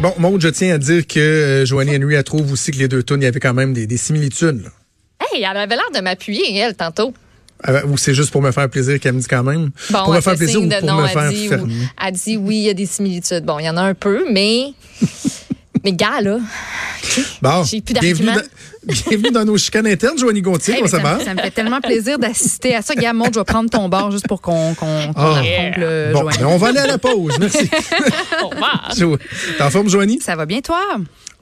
Bon, Maud, je tiens à dire que euh, Joanie Henry, elle trouve aussi que les deux tunes, il y avait quand même des, des similitudes. là. Hey, elle avait l'air de m'appuyer, elle, tantôt. Euh, Ou c'est juste pour me faire plaisir qu'elle me dit quand même? Bon, pour me faire plaisir ou pour non, me faire dit, fermer? ou- elle dit oui, il y a des similitudes. Bon, il y en a un peu, mais. Mais gars, là. Bon, J'ai plus bienvenue dans, bienvenue dans nos chicanes internes, Joanie Gontier, Hey, comment ça ça, va? me- ça me fait tellement plaisir d'assister à ça. Gamon, je vais prendre ton bord juste pour qu'on qu'on qu'on Ah. Bon, ben, on va aller à la pause, merci. Au revoir. T'es en forme, Joanie? Ça va bien, toi?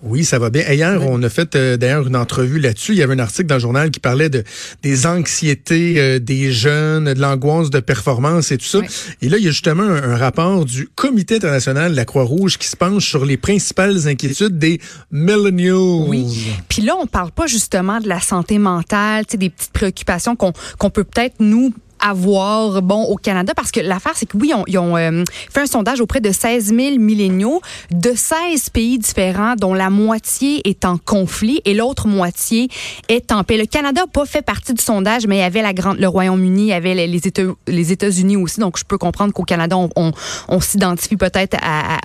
Oui, ça va bien. Hier, on a fait euh, d'ailleurs une entrevue là-dessus. Il y avait un article dans le journal qui parlait de des anxiétés euh, des jeunes, de l'angoisse de performance et tout ça. Oui. Et là, il y a justement un, un rapport du Comité international de la Croix-Rouge qui se penche sur les principales inquiétudes des millennials. Oui. Puis là, on parle pas justement de la santé mentale, tu sais, des petites préoccupations qu'on qu'on peut peut-être nous avoir bon au Canada parce que l'affaire c'est que oui on- ils ont euh, fait un sondage auprès de 16 000 milléniaux de 16 pays différents dont la moitié est en conflit et l'autre moitié est en paix. Le Canada n'a pas fait partie du sondage mais il y avait la grande le Royaume-Uni, il y avait les États les États-Unis aussi donc je peux comprendre qu'au Canada on, on, s'identifie peut-être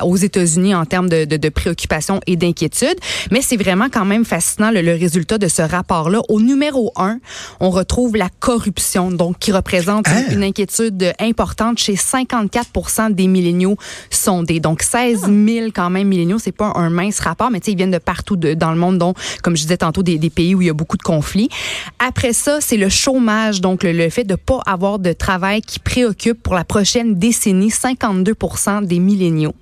aux États-Unis en termes de, de, de préoccupations et d'inquiétudes mais c'est vraiment quand même fascinant le, le résultat de ce rapport-là. Au numéro un, on retrouve la corruption, donc qui représente Hein? une inquiétude importante chez 54 des milléniaux sondés. Donc 16 000 quand même milléniaux, c'est pas un mince rapport, mais tu sais, ils viennent de partout de- dans le monde, dont, comme je disais tantôt, des, des pays où il y a beaucoup de conflits. Après ça, c'est le chômage, donc le, le fait de pas avoir de travail qui préoccupe pour la prochaine décennie 52% des milléniaux.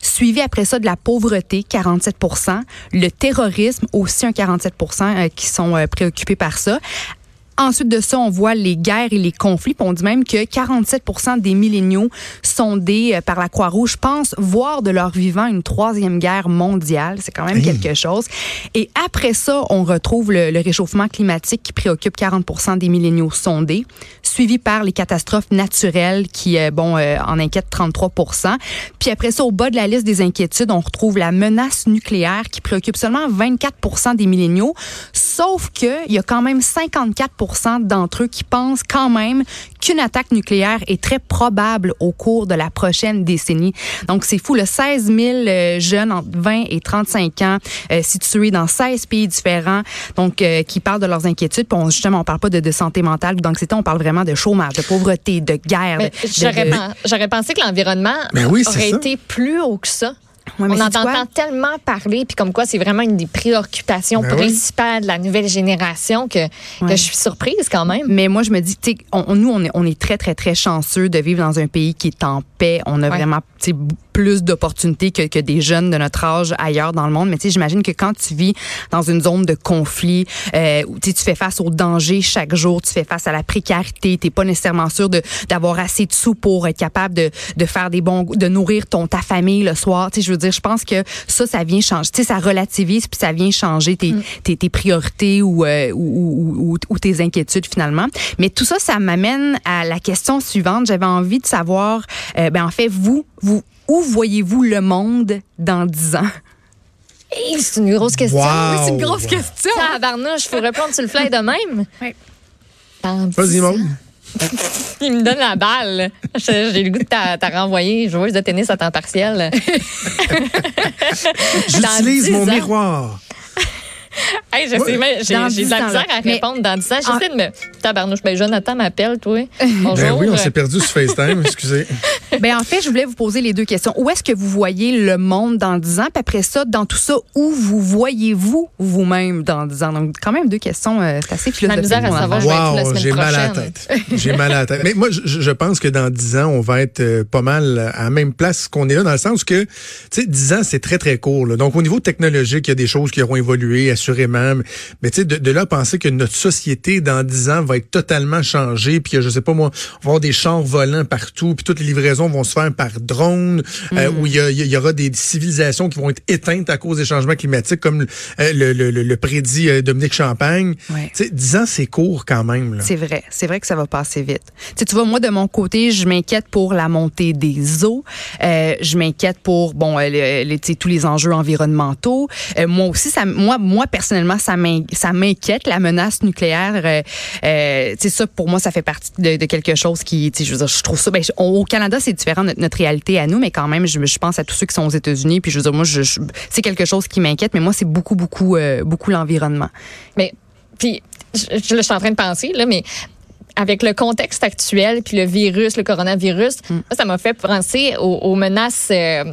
Suivi après ça de la pauvreté, 47% le terrorisme, aussi un 47% euh, qui sont euh, préoccupés par ça. Ensuite de ça, on voit les guerres et les conflits. Puis on dit même que 47 des milléniaux sondés euh, par la Croix-Rouge pensent voir de leur vivant une troisième guerre mondiale. C'est quand même Hey. quelque chose. Et après ça, on retrouve le, le réchauffement climatique qui préoccupe 40% des milléniaux sondés, suivi par les catastrophes naturelles qui, euh, bon, euh, en inquiètent 33 Puis après ça, au bas de la liste des inquiétudes, on retrouve la menace nucléaire qui préoccupe seulement 24 des milléniaux. Sauf que il y a quand même 54 d'entre eux qui pensent quand même qu'une attaque nucléaire est très probable au cours de la prochaine décennie. Donc c'est fou, le 16 000 euh, jeunes entre 20 et 35 ans euh, situés dans 16 pays différents, donc euh, qui parlent de leurs inquiétudes. Puis on, justement, on parle pas de, de santé mentale ou d'anxiété, on parle vraiment de chômage, de pauvreté, de guerre. J'aurais de- pensé que l'environnement Ben oui, aurait ça. été plus haut que ça. Ouais, On en entend tellement parler, puis comme quoi c'est vraiment une des préoccupations Ben oui. principales de la nouvelle génération que, je suis surprise quand même. Mais moi, je me dis, tu sais, on, nous, on est, on est très, très, très chanceux de vivre dans un pays qui est en paix. On a Ouais. vraiment tu plus d'opportunités que, que des jeunes de notre âge ailleurs dans le monde. Mais tu sais, j'imagine que quand tu vis dans une zone de conflit, euh, où tu tu fais face au danger chaque jour, tu fais face à la précarité, t'es pas nécessairement sûr d'avoir assez de sous pour être capable de, de faire des bons, de nourrir ton ta famille le soir. Tu sais, je veux dire, je pense que ça, ça vient changer. Tu sais, ça relativise puis ça vient changer tes, tes, tes priorités ou, euh, ou, ou, ou- ou tes inquiétudes finalement. Mais tout ça, ça m'amène à la question suivante. J'avais envie de savoir, euh, ben en fait, vous, vous, où voyez-vous le monde dans 10 ans? Hey, c'est une grosse question. Wow. Oui, c'est une grosse question. Tabarnouche, faut répondre sur le fly de même. Oui. Vas-y, 10 Maud. Il me donne la balle. J'ai le goût de t'a t'a renvoyer joueuse de tennis à temps partiel. J'utilise 10 mon ans. miroir. Hey, je sais, mais j'ai de 10 la misère là. à Mais- répondre dans 10 ans. J'essaie de me. Tabarnouche, ben Jonathan m'appelle, toi. Bonjour. Ben oui, on s'est perdu sur FaceTime, excusez. Ben en fait, je voulais vous poser les deux questions. Où est-ce que vous voyez le monde dans 10 ans? Puis après ça, dans tout ça, où vous voyez-vous vous-même dans 10 ans? Donc, quand même deux questions, euh, c'est assez philosophique. misère à savoir, affaire. je vais être là la Wow, semaine j'ai mal à la tête. J'ai mal à la tête. Mais moi, je, je pense que dans 10 ans, on va être euh, pas mal à la même place qu'on est là, dans le sens que, tu sais, 10 ans, c'est très, très court. là. Donc, au niveau technologique, il y a des choses qui auront évolué, assurément. Mais, tu sais, de, de là, penser que notre société, dans 10 ans, va être totalement changée, puis que, je sais pas moi, on va avoir des chars volants partout, puis toutes les livraisons vont se faire par drone, euh, où il y, aura des civilisations qui vont être éteintes à cause des changements climatiques, comme euh, le, le, le, le prédit euh, Dominique Champagne. Ouais. Tu sais, 10 ans, c'est court quand même. C'est vrai, c'est vrai que ça va passer vite. Tu, vois, moi de mon côté, je m'inquiète pour la montée des eaux. Je m'inquiète pour bon, le- le- tu sais, tous les enjeux environnementaux. Moi aussi, ça, moi, moi personnellement, ça m'inquiète, la menace nucléaire. Euh, euh, ça, pour moi, ça fait partie de, quelque chose qui, je veux dire, je trouve ça. Ben, au Canada, c'est différent de notre, réalité à nous, mais quand même, je, je, pense à tous ceux qui sont aux États-Unis. Puis je veux dire, moi, je, c'est quelque chose qui m'inquiète, mais moi, c'est beaucoup, beaucoup, euh, beaucoup l'environnement. Mais puis, je, je, suis en train de penser là, mais avec le contexte actuel, puis le virus, le coronavirus, mm. ça m'a fait penser aux, menaces euh,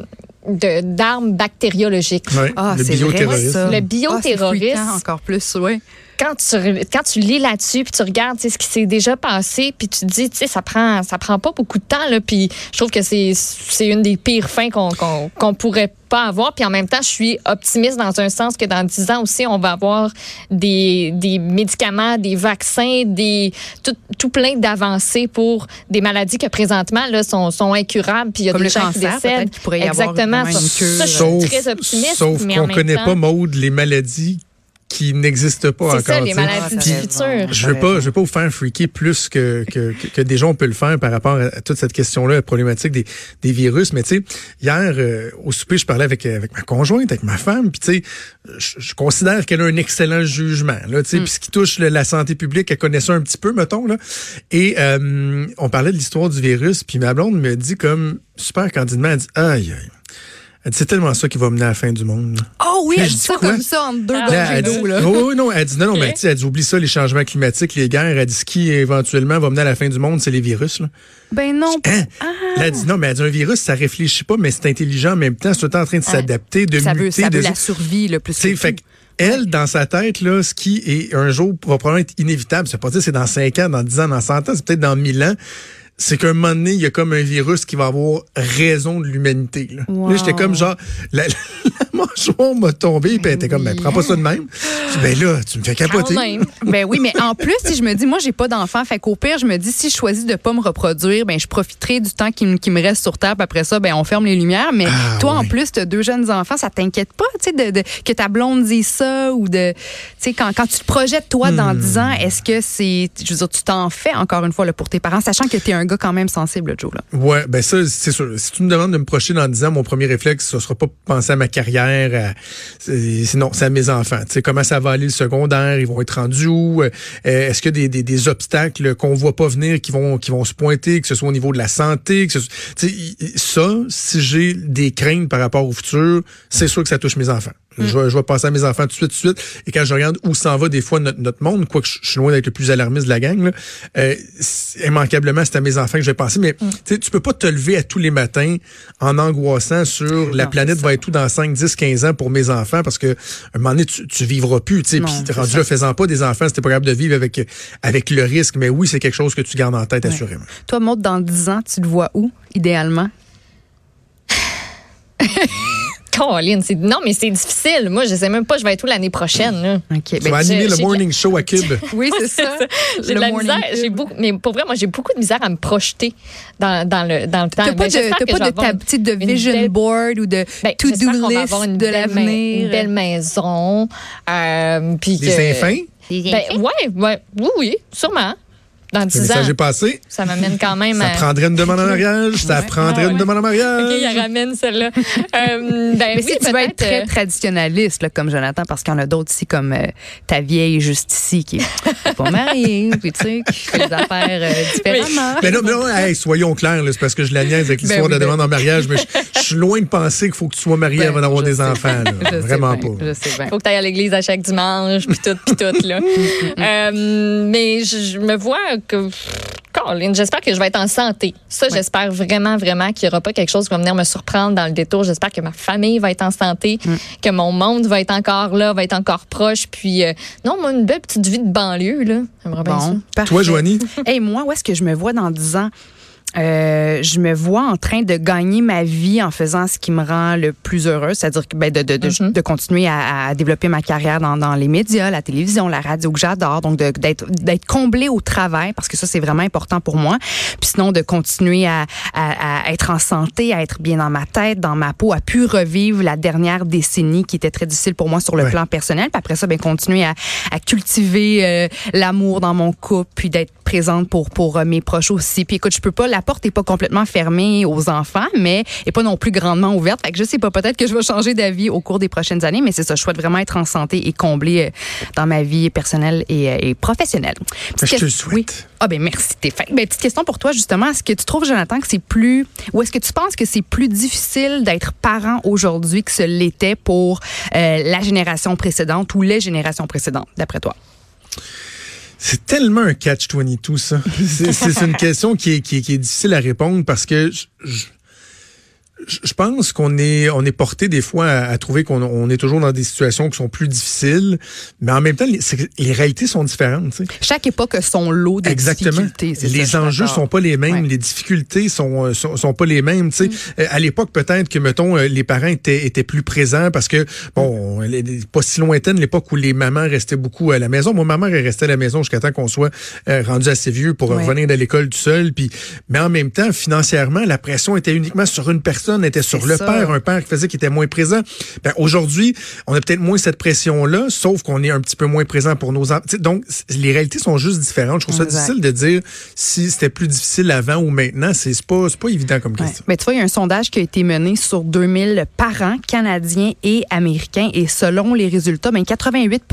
d'armes bactériologiques. ah, le bioterrorisme. Le bioterrorisme. Ah, encore plus, oui quand tu, quand tu lis là-dessus, puis tu regardes ce qui s'est déjà passé, puis tu te dis, tu sais, ça prend, ça prend pas beaucoup de temps, là, puis je trouve que c'est, c'est une des pires fins qu'on, qu'on, pourrait pas avoir. Puis en même temps, je suis optimiste dans un sens que dans dix ans aussi, on va avoir des, des médicaments, des vaccins, des tout, tout plein d'avancées pour des maladies que présentement là, sont, sont incurables. Puis il y a Comme des gens cancer, qui décèdent. pourrait y Exactement. Avoir cure. Ça, je suis très optimiste. Sauf qu'on ne connaît pas, Maude, les maladies qui n'existe pas encore. C'est ça, les maladies du futur. Je veux pas, je veux pas vous faire freaker plus que, que, que, déjà on peut le faire par rapport à toute cette question-là, la problématique des, des virus. Mais tu sais, hier, euh, au souper, je parlais avec, avec ma conjointe, avec ma femme, puis tu sais, je, considère qu'elle a un excellent jugement, là, tu sais, mm. puis ce qui touche la santé publique, elle connaît ça un petit peu, mettons, là. Et euh, on parlait de l'histoire du virus, puis ma blonde me dit comme, super candidement, elle dit, aïe, aïe. Elle dit, c'est tellement ça qui va mener à la fin du monde. Oh oui, elle dit ça comme ça entre deux ah. d'eau. Là. Oh, non, elle dit, non, non, mais elle dit, oublie ça, les changements climatiques, les guerres. Elle dit, ce qui éventuellement va mener à la fin du monde, c'est les virus. Là. Ben non. Hein? Ah. Elle dit, non, mais elle dit, un virus, ça réfléchit pas, mais c'est intelligent en même temps. C'est tout le temps en train de s'adapter, de ça muter. Veut, ça veut la survie, le plus. Fait elle, dans sa tête, là, ce qui est un jour va probablement être inévitable, c'est pas dire c'est dans 5 ans, dans 10 ans, dans 100 ans, c'est peut-être dans 1000 ans c'est qu'un moment donné, il y a comme un virus qui va avoir raison de l'humanité. Là, là j'étais comme genre, la, la mâchoire m'a tombé, puis elle était comme, ben, prends pas ça de même. ben là, tu me fais capoter. ben oui, mais en plus, si je me dis, moi, j'ai pas d'enfant, fait qu'au pire, je me dis, si je choisis de pas me reproduire, ben, je profiterai du temps qui, qui me reste sur Terre, puis après ça, ben, on ferme les lumières. Mais ah, toi, en plus, tu as deux jeunes enfants, ça t'inquiète pas, tu sais, de, de, que ta blonde dise ça ou de, tu sais, quand, quand tu te projettes, toi, dans 10 hmm. ans, est-ce que c'est, je veux dire, tu t'en fais encore une fois, là, pour tes parents, sachant que tu es un gars quand même sensible, Joe. Là. Ouais, ben ça, c'est sûr. Si tu me demandes de me projeter dans 10 ans, mon premier réflexe, ce sera pas penser à ma carrière. sinon, c'est à mes enfants. Tu sais, comment ça va aller le secondaire? Ils vont être rendus où? Euh, est-ce y a des, des, obstacles qu'on voit pas venir qui vont, qui vont se pointer, que ce soit au niveau de la santé? Que ce ça, si j'ai des craintes par rapport au futur, c'est sûr que ça touche mes enfants. Je, vais, je vais passer à mes enfants tout de suite, tout de suite. Et quand je regarde où s'en va des fois notre, notre monde, quoique je suis loin d'être le plus alarmiste de la gang, là, euh, immanquablement, c'est à mes enfants que je vais penser. Mais mm. tu peux pas te lever à tous les matins en angoissant sur la planète va être où dans 5, 10, 15 ans pour mes enfants parce que un moment donné, tu, tu vivras plus. Puis rendu là, faisant pas des enfants, c'était pas capable de vivre avec, avec le risque. Mais oui, c'est quelque chose que tu gardes en tête, assurément. Toi, Maud, dans 10 ans, tu le vois où, idéalement? C'est non, mais c'est difficile. Moi, je sais même pas, je vais être où l'année prochaine. Là. tu vas animer le morning show à Cube. oui, c'est ça. j'ai de la misère. J'ai beaucoup, mais pour vrai, moi, j'ai beaucoup de misère à me projeter dans, dans le dans le temps. T'as pas, de, pas de, de vision board ou de ben, to-do list de l'avenir? Une belle maison. Euh, puis Des que, Ben, ouais, ouais, oui, oui, sûrement dans 10 ans. j'ai passé. Ça m'amène quand même ça prendrait une demande en mariage. Ça prendrait une demande en mariage. OK, il ramène celle-là. euh, ben, Mais oui, tu vas être très euh, traditionnaliste, là, comme Jonathan, parce qu'il y en a d'autres ici, comme euh, ta vieille juste ici, qui est pas mariée, puis tu sais, qui fait des affaires euh, différemment. Mais non, mais non hey, soyons clairs, c'est parce que je la niaise avec ben l'histoire de la ben demande en mariage, mais je, suis loin de penser qu'il faut que tu sois marié ben, avant d'avoir des enfants. Là. Vraiment pas. Je sais bien. Faut que tu ailles à l'église à chaque dimanche, puis tout, puis tout. Là. euh, mais je me vois que Colin, j'espère que je vais être en santé. Ça, j'espère vraiment, vraiment qu'il n'y aura pas quelque chose qui va venir me surprendre dans le détour. J'espère que ma famille va être en santé, mm. que mon monde va être encore là, va être encore proche. Puis, euh, non, moi, une belle petite vie de banlieue, là. J'aimerais bien ça. Toi, Joanie? hey, moi, où est-ce que je me vois dans 10 ans? Euh, je me vois en train de gagner ma vie en faisant ce qui me rend le plus heureux, c'est-à-dire ben, de, de, de, mm-hmm. de, continuer à, à, développer ma carrière dans, dans, les médias, la télévision, la radio que j'adore, donc d'être d'être comblé au travail parce que ça c'est vraiment important pour moi. Puis sinon de continuer à, à, à, être en santé, à être bien dans ma tête, dans ma peau, à pu revivre la dernière décennie qui était très difficile pour moi sur le plan personnel. Puis après ça, ben continuer à, à cultiver euh, l'amour dans mon couple, puis d'être présente pour pour mes proches aussi. Puis écoute, je peux pas, la porte est pas complètement fermée aux enfants, mais est pas non plus grandement ouverte. Fait que je sais pas, peut-être que je vais changer d'avis au cours des prochaines années, mais c'est ça, je souhaite vraiment être en santé et comblée dans ma vie personnelle et, professionnelle. je te le souhaite. Ah ben merci Stéphane. Ben, petite question pour toi justement, est-ce que tu trouves Jonathan que c'est plus ou est-ce que tu penses que c'est plus difficile d'être parent aujourd'hui que ce l'était pour euh, la génération précédente ou les générations précédentes d'après toi? C'est tellement un catch-22, ça. C'est une question qui est, difficile à répondre parce que pense qu'on est on est porté des fois à, trouver qu'on on est toujours dans des situations qui sont plus difficiles, mais en même temps les, les réalités sont différentes. Chaque époque a son lot de Exactement. difficultés. Les enjeux sont pas les mêmes, les difficultés sont, euh, sont, sont pas les mêmes. Mm. Euh, à l'époque peut-être que mettons euh, les parents étaient étaient plus présents parce que bon pas si lointaine l'époque où les mamans restaient beaucoup à la maison. Moi ma mère elle restait à la maison jusqu'à temps qu'on soit rendu assez vieux pour revenir de l'école tout seul. Puis mais en même temps financièrement la pression était uniquement sur une personne était sur le père, un père qui faisait qu'il était moins présent. Ben, aujourd'hui, on a peut-être moins cette pression-là, sauf qu'on est un petit peu moins présent pour nos enfants. Donc, les réalités sont juste différentes. Je trouve ça difficile de dire si c'était plus difficile avant ou maintenant. C'est pas, pas évident comme question. Mais tu vois, il y a un sondage qui a été mené sur 2000 parents canadiens et américains. Et selon les résultats, ben 88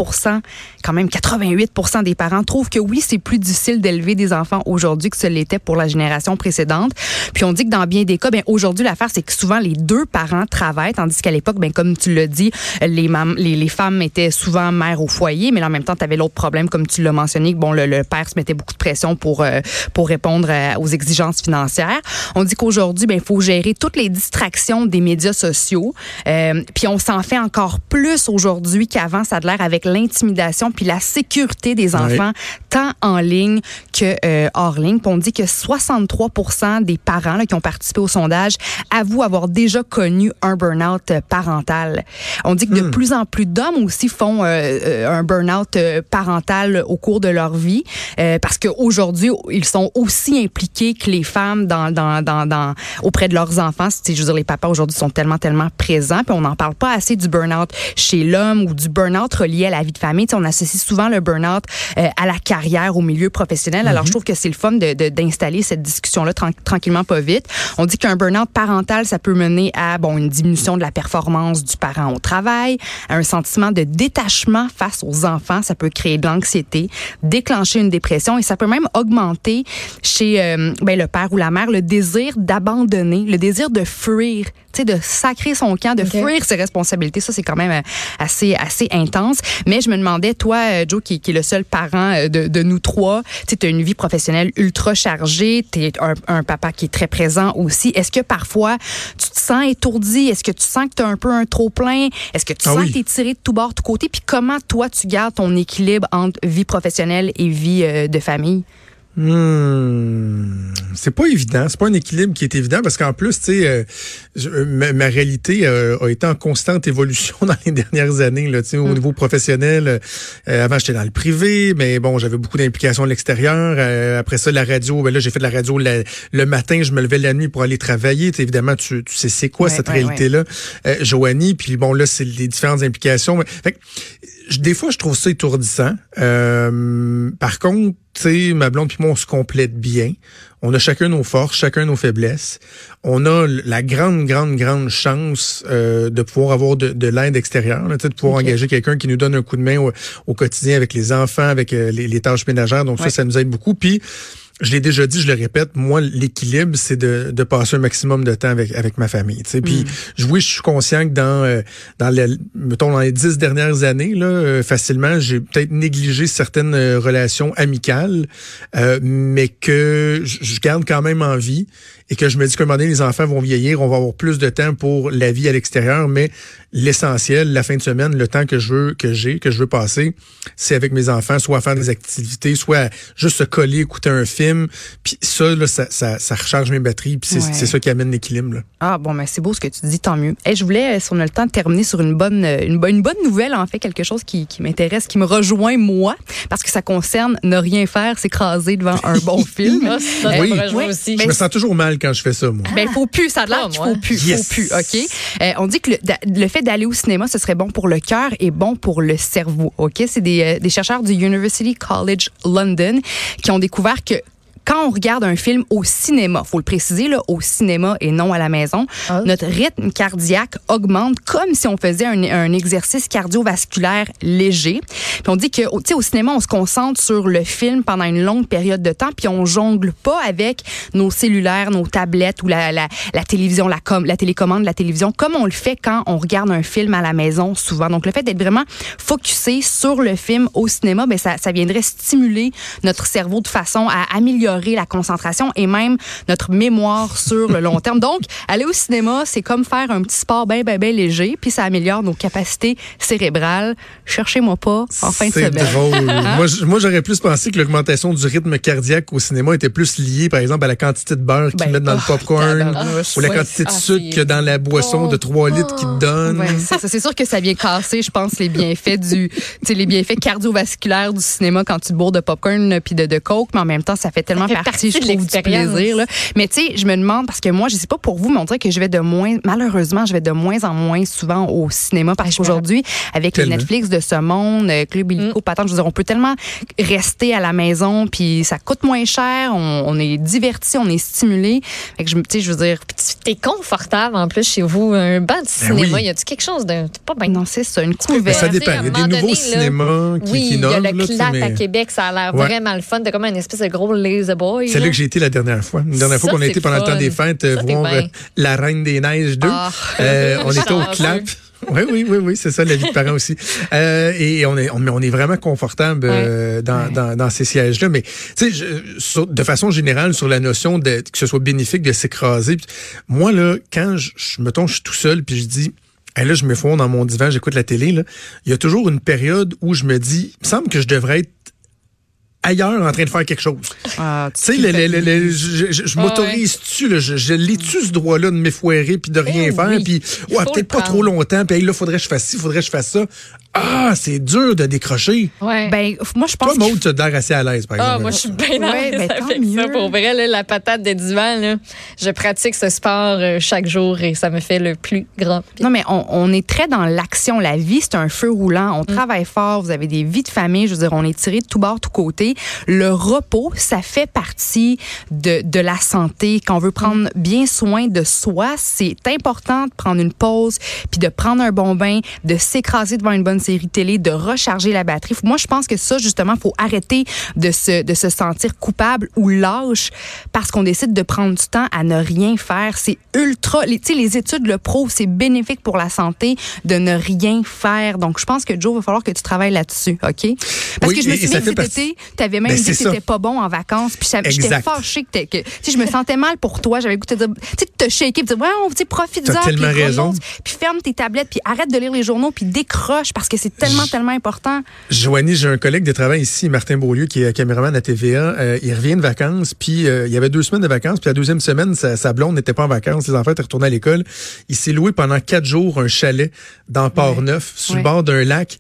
quand même 88 des parents trouvent que oui, c'est plus difficile d'élever des enfants aujourd'hui que ce l'était pour la génération précédente. Puis on dit que dans bien des cas, ben aujourd'hui, l'affaire, c'est que souvent les deux parents travaillent, tandis qu'à l'époque, ben, comme tu l'as dit, les, les, les, femmes étaient souvent mères au foyer, mais en même temps, tu avais l'autre problème, comme tu l'as mentionné, que bon, le, père se mettait beaucoup de pression pour, euh, pour répondre euh, aux exigences financières. On dit qu'aujourd'hui, ben, il faut gérer toutes les distractions des médias sociaux. Euh, puis on s'en fait encore plus aujourd'hui qu'avant, ça a l'air avec l'intimidation puis la sécurité des enfants, tant en ligne que hors ligne. Puis on dit que 63% des parents là, qui ont participé au sondage avouent avoir déjà connu un burn-out parental. On dit que de hmm. plus en plus d'hommes aussi font euh, euh, un burn-out euh, parental au cours de leur vie parce qu'aujourd'hui, ils sont aussi impliqués que les femmes dans, dans, dans, dans auprès de leurs enfants. Je veux dire, les papas aujourd'hui sont tellement, tellement présents, puis on n'en parle pas assez du burn-out chez l'homme ou du burn-out relié à la vie de famille. on associe souvent le burn-out à la carrière, au milieu professionnel. Alors, je mhm. trouve que c'est le fun d'installer de, d'installer cette discussion-là tranquillement, pas vite. On dit qu'un burn-out parental, ça peut mener à bon une diminution de la performance du parent au travail, à un sentiment de détachement face aux enfants. Ça peut créer de l'anxiété, déclencher une dépression et ça peut même augmenter chez euh, ben, le père ou la mère le désir d'abandonner, le désir de fuir, tu sais, de sacrer son camp, de fuir ses responsabilités. Ça, c'est quand même euh, assez assez intense. Mais je me demandais, toi, euh, Joe, qui, qui est le seul parent de, de nous trois, tu as une vie professionnelle ultra chargée, tu es un, un papa qui est très présent aussi. Est-ce que parfois tu te sens étourdi? Est-ce que tu sens que tu as un peu un trop-plein? Est-ce que tu ah sens que tu es tiré de tout bord, de tout côté? Puis comment toi, tu gardes ton équilibre entre vie professionnelle et vie euh, de famille? Hmm, c'est pas évident, c'est pas un équilibre qui est évident parce qu'en plus, tu sais, euh, euh, ma, réalité a été en constante évolution dans les dernières années. Là, tu sais, au hmm. niveau professionnel, avant j'étais dans le privé, mais bon, j'avais beaucoup d'implications à l'extérieur. après ça, la radio, ben là j'ai fait de la radio le matin, je me levais la nuit pour aller travailler. évidemment, tu, tu sais c'est quoi cette réalité-là, Joanie. Puis bon, là c'est les différentes implications. Fait, des fois, je trouve ça étourdissant. par contre tu sais, ma blonde puis moi, on se complète bien. On a chacun nos forces, chacun nos faiblesses. On a la grande, grande, grande chance euh, de pouvoir avoir de, l'aide extérieure, de pouvoir engager quelqu'un qui nous donne un coup de main au, quotidien avec les enfants, avec euh, les, tâches ménagères. Donc ça, ça nous aide beaucoup. Puis je l'ai déjà dit, je le répète, moi, l'équilibre, c'est de, de, passer un maximum de temps avec, avec ma famille. sais Puis, mm. oui, je suis conscient que dans, euh, dans, les, mettons, dans les dix dernières années, là, euh, facilement, j'ai peut-être négligé certaines euh, relations amicales, mais que je garde quand même en vie et que je me dis qu'à un moment donné, les enfants vont vieillir, on va avoir plus de temps pour la vie à l'extérieur, mais l'essentiel, la fin de semaine, le temps que je veux, que j'ai, que je veux passer, c'est avec mes enfants, soit à faire des activités, soit juste se coller, écouter un film. Puis ça, là, ça, ça, ça recharge mes batteries, puis c'est ça qui amène l'équilibre. Ah bon, mais c'est beau ce que tu dis, tant mieux. Et je voulais, si on a le temps, de terminer sur une bonne, une, bonne, une bonne nouvelle, en fait, quelque chose qui, qui m'intéresse, qui me rejoint moi, parce que ça concerne ne rien faire, s'écraser devant un bon film. Ah, ça, oui. me aussi. Je me sens toujours mal quand je fais ça, moi. Ben, faut plus, ça a l'air Ah, qu'il faut plus, Yes. faut plus, OK? Euh, on dit que le, le fait d'aller au cinéma, ce serait bon pour le cœur et bon pour le cerveau, OK? C'est des, euh, des chercheurs du University College London qui ont découvert que quand on regarde un film au cinéma, faut le préciser là, au cinéma et non à la maison, Ah. notre rythme cardiaque augmente comme si on faisait un, un exercice cardiovasculaire léger. Puis on dit que tu sais au cinéma, on se concentre sur le film pendant une longue période de temps, puis on jongle pas avec nos cellulaires, nos tablettes ou la, la, la télévision, la, com, la télécommande, la télévision, comme on le fait quand on regarde un film à la maison souvent. Donc le fait d'être vraiment focusé sur le film au cinéma, ben ça, ça viendrait stimuler notre cerveau de façon à améliorer la concentration et même notre mémoire sur le long terme. Donc, aller au cinéma, c'est comme faire un petit sport bien, bien, bien léger, puis ça améliore nos capacités cérébrales. Cherchez-moi pas en fin de C'est semaine. drôle. moi, j- moi, j'aurais plus pensé que l'augmentation du rythme cardiaque au cinéma était plus liée, par exemple, à la quantité de beurre qu'ils Ben, mettent dans le oh, popcorn tabarnouche. ou la quantité de ah, sucre c'est a dans la boisson de 3 litres qu'ils te donnent. Ouais, c'est. C'est sûr que ça vient casser, je pense, les bienfaits du, les bienfaits cardiovasculaires du cinéma quand tu bourres de popcorn puis de, de coke, mais en même temps, ça fait tellement fait partie, partie je de trouve, du plaisir. Là. Mais tu sais, je me demande parce que moi, je sais pas pour vous, mais on dirait que je vais de moins, malheureusement, je vais de moins en moins souvent au cinéma parce me qu'aujourd'hui, avec les. Netflix de ce monde, euh, Club Illico, Mm. patente, je veux dire, on peut tellement rester à la maison puis ça coûte moins cher, on, on est diverti, on est stimulé. Fait que je, tu sais, je veux dire, T'es confortable en plus chez vous. Un banc de cinéma, oui. y a-tu quelque chose de. T'es pas bien? non, c'est ça, une Ben, couverte. ça dépend. Il y a un des nouveaux donné, là, cinémas qui, oui, qui il y a le là, CLAP mais à Québec, ça a l'air Ouais. vraiment le fun. T'as comme une espèce de gros laser boy. C'est là que j'ai été la dernière fois. La dernière fois qu'on a été pendant le temps des fêtes Ça, voir euh, La Reine des Neiges 2. Ah. Euh, on était au clap. Oui, oui, oui, oui, c'est ça, la vie de parents aussi. Euh, et on est, on, on est vraiment confortable euh, dans, Ouais. dans, dans ces sièges-là. Mais tu sais, de façon générale, sur la notion de que ce soit bénéfique de s'écraser. Moi là, quand je, je mettons, je suis tout seul, puis je dis. Hey, là, je me fonds dans mon divan, j'écoute la télé. Là. Il y a toujours une période où je me dis, il me semble que je devrais être ailleurs en train de faire quelque chose. Ah, Tu sais, le- le- le- le- je, m'autorise-tu, je, je l'ai-tu ce droit-là de m'effoirer puis de rien Eh faire, oui. puis ouais, peut-être pas trop longtemps, puis hey, là, faudrait que je fasse ci, faudrait que je fasse ça. Ah, c'est dur de décrocher. Ouais. Ben, moi, je pense Toi, Maud, tu as l'air assez à l'aise, par Ah, exemple. moi, je suis bien à Ouais, l'aise ben, ça. Pour vrai, là, la patate de divan, là, je pratique ce sport euh, chaque jour et ça me fait le plus grand bien. Non, mais on, on est très dans l'action. La vie, c'est un feu roulant. On travaille fort. Vous avez des vies de famille. Je veux dire, on est tiré de tout bord, tout côté. Le repos, ça fait partie de, de la santé. Quand on veut prendre bien soin de soi, c'est important de prendre une pause, puis de prendre un bon bain, de s'écraser devant une bonne série télé, de recharger la batterie. Moi, je pense que ça, justement, faut arrêter de se, de se sentir coupable ou lâche parce qu'on décide de prendre du temps à ne rien faire. C'est ultra, tu sais, les études le prouvent, c'est bénéfique pour la santé de ne rien faire. Donc, je pense que Joe, il va falloir que tu travailles là-dessus, OK? Parce Oui, que je me souviens ça que cet été, tu avais même Ben, dit que ça. t'étais pas bon en vacances, puis j'étais fâchée que, que je me sentais mal pour toi. J'avais goûté de te shaker, puis dire, ouais, on, profite-en, puis tellement raison. puis ferme tes tablettes, puis arrête de lire les journaux, puis décroche parce que c'est tellement, tellement important. Joanie, j'ai un collègue de travail ici, Martin Beaulieu, qui est caméraman à TVA. Euh, il revient de vacances, puis euh, il y avait deux semaines de vacances, puis la deuxième semaine, sa, sa blonde n'était pas en vacances, les enfants étaient retournés à l'école. Il s'est loué pendant quatre jours un chalet dans Port-Neuf, sur Ouais. le bord d'un lac.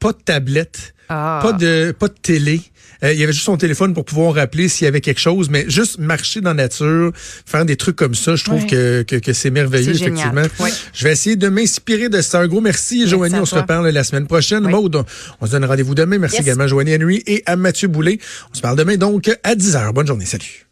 Pas de tablette, Ah. pas de pas de télé. Euh, il y avait juste son téléphone pour pouvoir rappeler s'il y avait quelque chose, mais juste marcher dans la nature, faire des trucs comme ça, je trouve Ouais. que, que, que c'est merveilleux, effectivement. Ouais. Je vais essayer de m'inspirer de ça. Un gros merci, Joanie. On se reparle la semaine prochaine. Oui. Maude, on, se donne rendez-vous demain. Merci Yes. également Joanie Henry et à Mathieu Boulay. On se parle demain donc à 10h. Bonne journée. Salut.